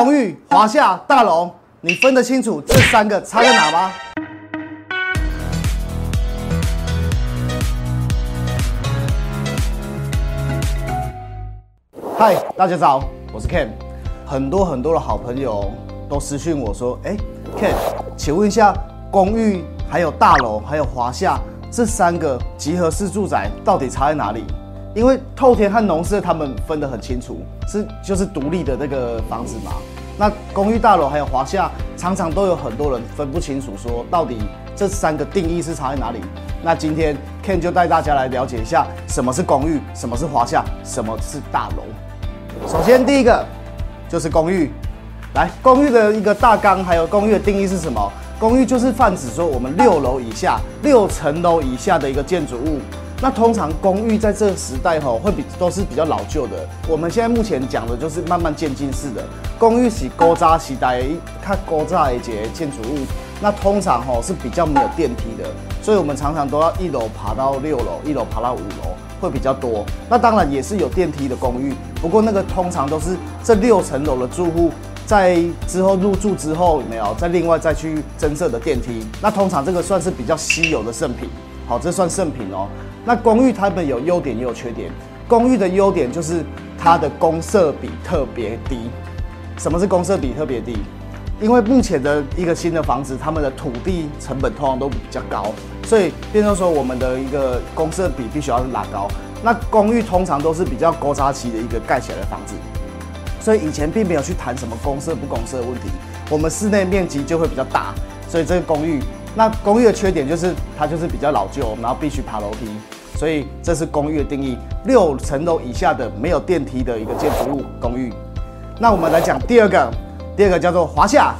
公寓、华夏、大楼，你分得清楚这三个差在哪吗？嗨，大家早，我是 Ken。很多很多的好朋友都私讯我说：“哎，Ken，请问一下，公寓、还有大楼、还有华夏这三个集合式住宅到底差在哪里？”因为透天和农舍他们分得很清楚，是就是独立的那个房子嘛。那公寓大楼还有华夏，常常都有很多人分不清楚，说到底这三个定义是差在哪里？那今天 Ken 就带大家来了解一下，什么是公寓，什么是华夏，什么是大楼。首先第一个就是公寓，来，公寓的一个大纲还有公寓的定义是什么？公寓就是泛指说我们六楼以下、六层楼以下的一个建筑物。那通常公寓在这个时代吼会比都是比较老旧的。我们现在目前讲的就是慢慢渐进式的公寓，是高扎时代看高扎一节建筑物。那通常吼是比较没有电梯的，所以我们常常都要一楼爬到六楼，一楼爬到五楼会比较多。那当然也是有电梯的公寓，不过那个通常都是这六层楼的住户在之后入住之后没有再另外再去增设的电梯。那通常这个算是比较稀有的圣品。好，这算圣品哦。那公寓它们有优点也有缺点。公寓的优点就是它的公设比特别低。什么是公设比特别低？因为目前的一个新的房子，他们的土地成本通常都比较高，所以变成说我们的一个公设比必须要拉高。那公寓通常都是比较高扎期的一个盖起来的房子，所以以前并没有去谈什么公设不公设的问题。我们室内面积就会比较大，所以这个公寓。那公寓的缺点就是它就是比较老旧，然后必须爬楼梯，所以这是公寓的定义。六层楼以下的没有电梯的一个建筑物公寓。那我们来讲第二个，第二个叫做华夏。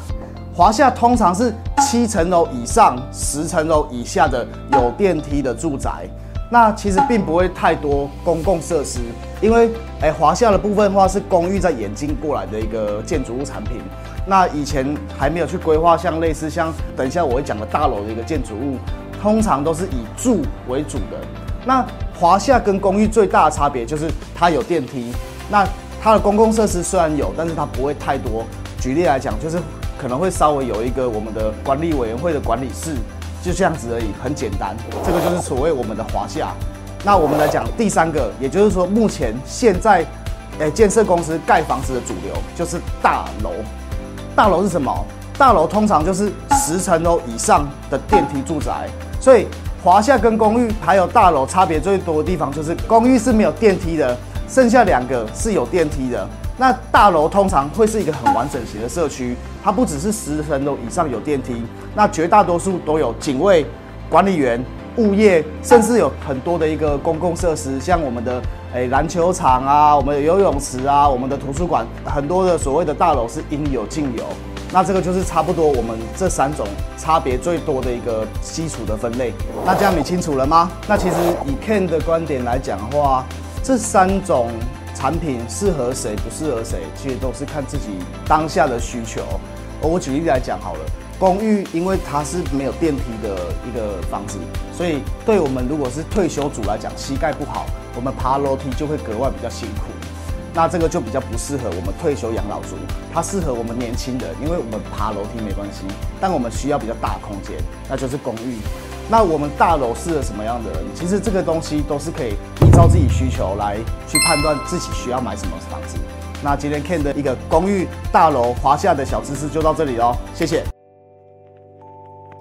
华夏通常是七层楼以上、十层楼以下的有电梯的住宅。那其实并不会太多公共设施，因为哎华夏的部分的话是公寓在演进过来的一个建筑物产品。那以前还没有去规划，像类似像等一下我会讲的大楼的一个建筑物，通常都是以住为主的。那华夏跟公寓最大的差别就是它有电梯，那它的公共设施虽然有，但是它不会太多。举例来讲，就是可能会稍微有一个我们的管理委员会的管理室，就这样子而已，很简单。这个就是所谓我们的华夏。那我们来讲第三个，也就是说目前现在，诶建设公司盖房子的主流就是大楼。大楼是什么？大楼通常就是十层楼以上的电梯住宅，所以华夏跟公寓还有大楼差别最多的地方就是公寓是没有电梯的，剩下两个是有电梯的。那大楼通常会是一个很完整型的社区，它不只是十层楼以上有电梯，那绝大多数都有警卫、管理员、物业，甚至有很多的一个公共设施，像我们的。诶，篮球场啊，我们的游泳池啊，我们的图书馆，很多的所谓的大楼是应有尽有。那这个就是差不多我们这三种差别最多的一个基础的分类。那这样你清楚了吗？那其实以 Ken 的观点来讲的话，这三种产品适合谁不适合谁，其实都是看自己当下的需求。我举例来讲好了。公寓因为它是没有电梯的一个房子，所以对我们如果是退休族来讲，膝盖不好，我们爬楼梯就会格外比较辛苦。那这个就比较不适合我们退休养老族，它适合我们年轻人，因为我们爬楼梯没关系，但我们需要比较大空间，那就是公寓。那我们大楼适合什么样的人？其实这个东西都是可以依照自己需求来去判断自己需要买什么房子。那今天 Ken 的一个公寓大楼华夏的小知识就到这里喽，谢谢。